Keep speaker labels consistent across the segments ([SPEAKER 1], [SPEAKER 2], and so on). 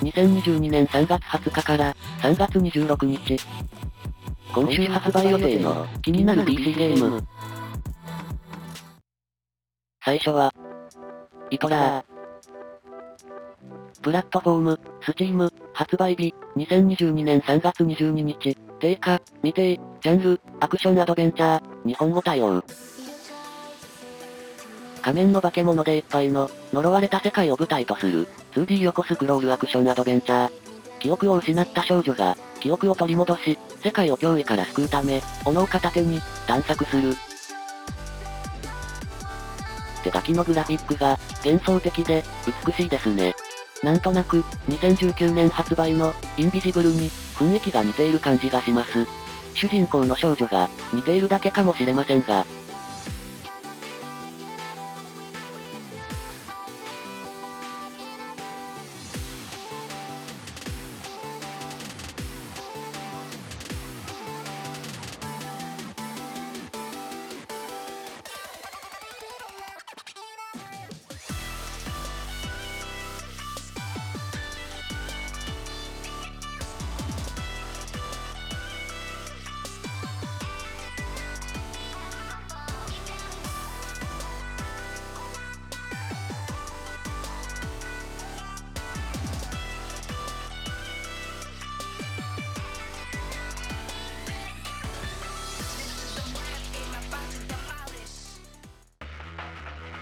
[SPEAKER 1] 2022年3月20日から3月26日。今週発売予定の気になる PC ゲーム。最初は、イトラー。プラットフォーム、 Steam、発売日、2022年3月22日、定価、未定、ジャンル、アクションアドベンチャー、日本語対応。仮面の化け物でいっぱいの、呪われた世界を舞台とする、2D 横スクロールアクションアドベンチャー。記憶を失った少女が、記憶を取り戻し、世界を脅威から救うため、斧を片手に、探索する。手書きのグラフィックが、幻想的で、美しいですね。なんとなく、2019年発売の、インビジブルに、雰囲気が似ている感じがします。主人公の少女が、似ているだけかもしれませんが、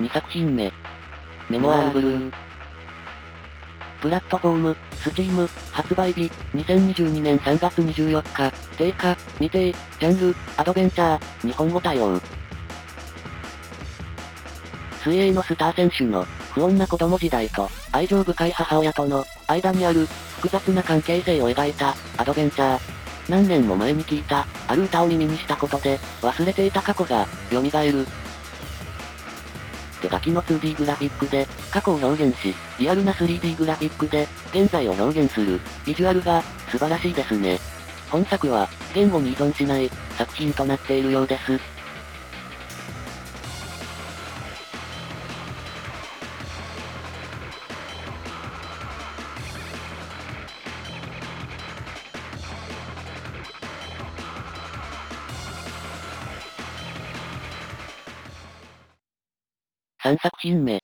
[SPEAKER 1] 2作品目。メモアールブルー。プラットフォーム、スチーム、発売日、2022年3月24日、定価、未定、ジャンル、アドベンチャー、日本語対応。水泳のスター選手の、不穏な子供時代と、愛情深い母親との、間にある、複雑な関係性を描いた、アドベンチャー。何年も前に聞いた、ある歌を耳にしたことで、忘れていた過去が、蘇る。手書きの 2D グラフィックで、過去を表現し、リアルな 3D グラフィックで、現在を表現する、ビジュアルが、素晴らしいですね。本作は、言語に依存しない、作品となっているようです。3作品目。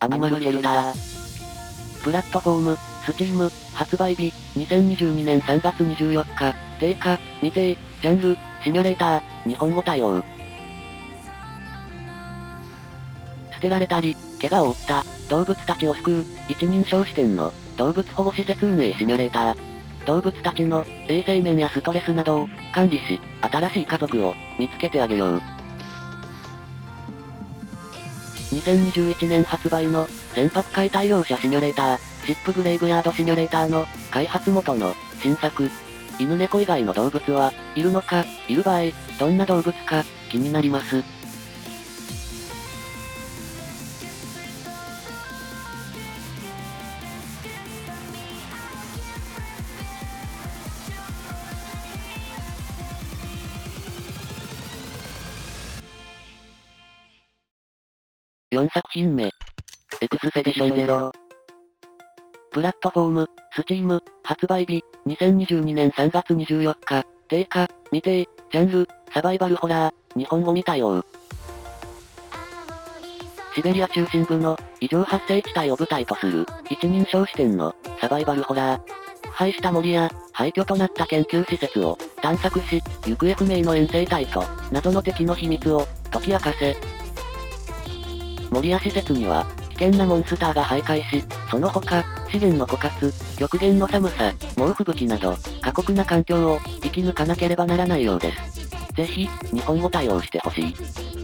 [SPEAKER 1] アニマルシェルター。プラットフォーム、スチーム、発売日、2022年3月24日、定価、未定、ジャンル、シミュレーター、日本語対応。捨てられたり、怪我を負った動物たちを救う、一人称視点の動物保護施設運営シミュレーター。動物たちの衛生面やストレスなどを管理し、新しい家族を見つけてあげよう。2021年発売の船舶解体業者シミュレーター、シップグレイブヤードシミュレーターの開発元の新作。犬猫以外の動物はいるのか、いる場合、どんな動物か気になります。4作品目。 Expedition Zero。プラットフォーム、 Steam、発売日、2022年3月24日、定価、未定、ジャンル、サバイバルホラー、日本語未対応。シベリア中心部の異常発生地帯を舞台とする一人称視点のサバイバルホラー。腐敗した森や廃墟となった研究施設を探索し、行方不明の遠征隊と謎の敵の秘密を解き明かせ、森や施設には、危険なモンスターが徘徊し、その他、資源の枯渇、極限の寒さ、猛吹雪など、過酷な環境を生き抜かなければならないようです。ぜひ、日本語対応してほしい。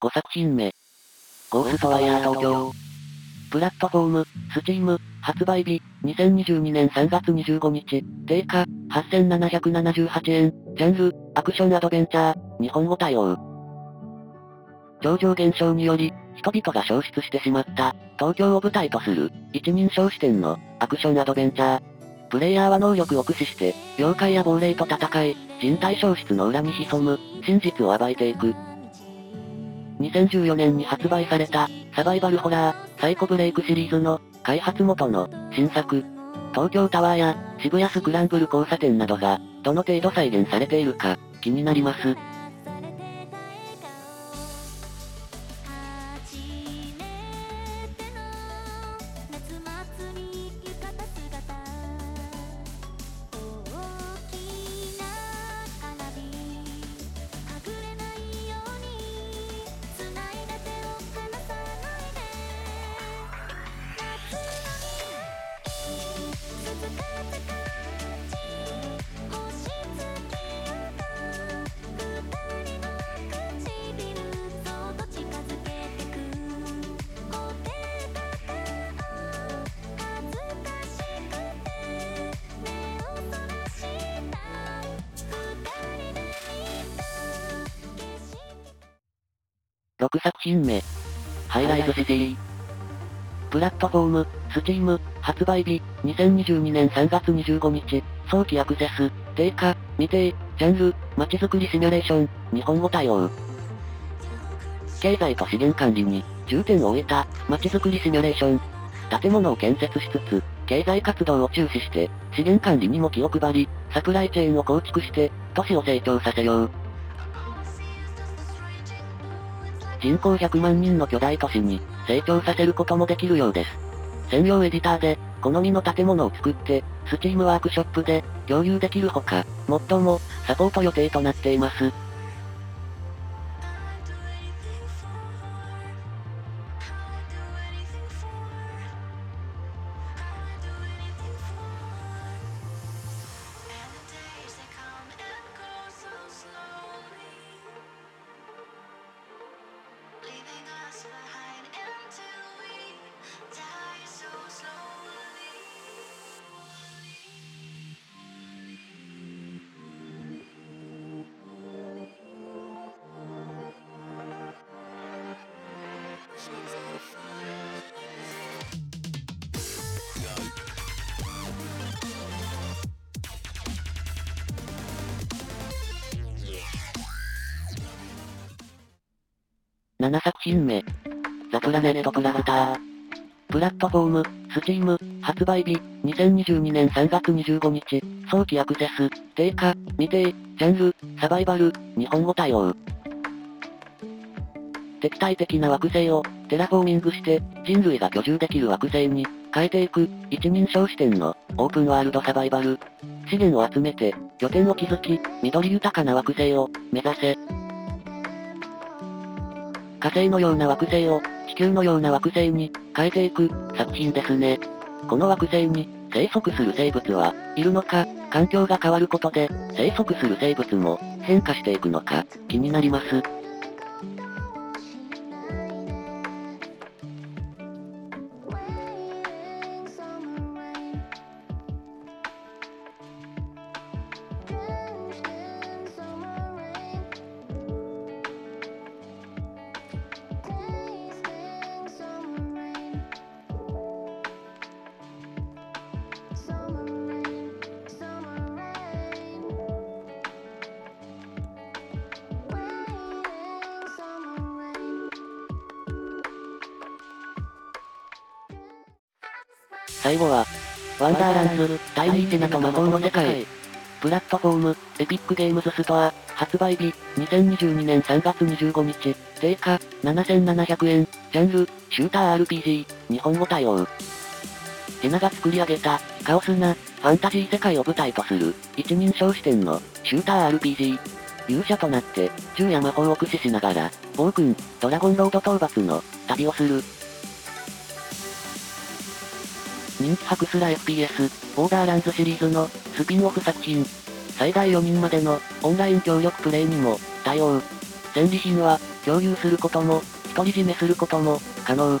[SPEAKER 1] 5作品目。ゴーストワイヤー東京。プラットフォーム、スチーム、発売日、2022年3月25日、定価、8778円、ジャンル、アクションアドベンチャー、日本語対応。超常現象により、人々が消失してしまった、東京を舞台とする、一人称視点の、アクションアドベンチャー。プレイヤーは能力を駆使して、妖怪や亡霊と戦い、人体消失の裏に潜む、真実を暴いていく。2014年に発売された、サバイバルホラー、サイコブレイクシリーズの、開発元の、新作。東京タワーや、渋谷スクランブル交差点などが、どの程度再現されているか、気になります。6作品目。ハイライズシティ。プラットフォーム、スチーム、発売日、2022年3月25日、早期アクセス、定価、未定、ジャンル、街づくりシミュレーション、日本語対応。経済と資源管理に、重点を置いた、街づくりシミュレーション。建物を建設しつつ、経済活動を注視して、資源管理にも気を配り、サプライチェーンを構築して、都市を成長させよう。人口100万人の巨大都市に、成長させることもできるようです。専用エディターで、好みの建物を作って、スチームワークショップで、共有できるほか、もっとも、サポート予定となっています。7作品目。 The Planet Crafter。プラットフォーム、 Steam、発売日、2022年3月25日、早期アクセス、定価、未定、ジャンル、サバイバル、日本語対応。敵対的な惑星を、テラフォーミングして、人類が居住できる惑星に、変えていく、一人称視点の、オープンワールドサバイバル。資源を集めて、拠点を築き、緑豊かな惑星を、目指せ。火星のような惑星を、地球のような惑星に、変えていく、作品ですね。この惑星に、生息する生物はいるのか、環境が変わることで、生息する生物も、変化していくのか、気になります。最後は、ワンダーランズ、タイニーテナと魔法の世界。プラットフォーム、エピックゲームズストア、発売日、2022年3月25日、定価、7700円、ジャンル、シューター RPG、日本語対応。テナが作り上げた、カオスな、ファンタジー世界を舞台とする、一人称視点の、シューター RPG。勇者となって、銃や魔法を駆使しながら、暴君、ドラゴンロード討伐の、旅をする。人気博すら FPS、ボーダーランズシリーズの、スピンオフ作品。最大4人までの、オンライン協力プレイにも、対応。戦利品は、共有することも、独り占めすることも、可能。